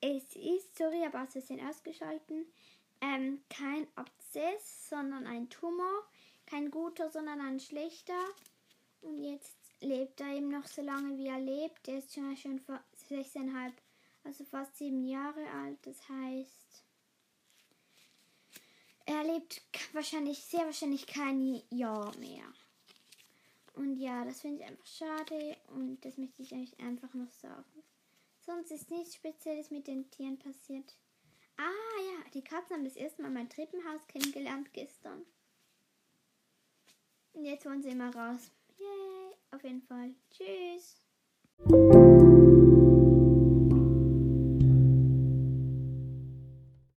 es ist, sorry, aber aus Versehen ausgeschalten, ähm, kein Abszess, sondern ein Tumor. Kein guter, sondern ein schlechter. Und jetzt lebt er eben noch so lange, wie er lebt. Er ist schon, schon 6,5, also fast sieben Jahre alt. Das heißt, er lebt wahrscheinlich, sehr wahrscheinlich kein Jahr mehr. Und ja, das finde ich einfach schade und das möchte ich euch einfach noch sagen. Sonst ist nichts Spezielles mit den Tieren passiert. Ah ja, die Katzen haben das erste Mal mein Treppenhaus kennengelernt gestern. Und jetzt wollen sie immer raus. Yay, auf jeden Fall. Tschüss.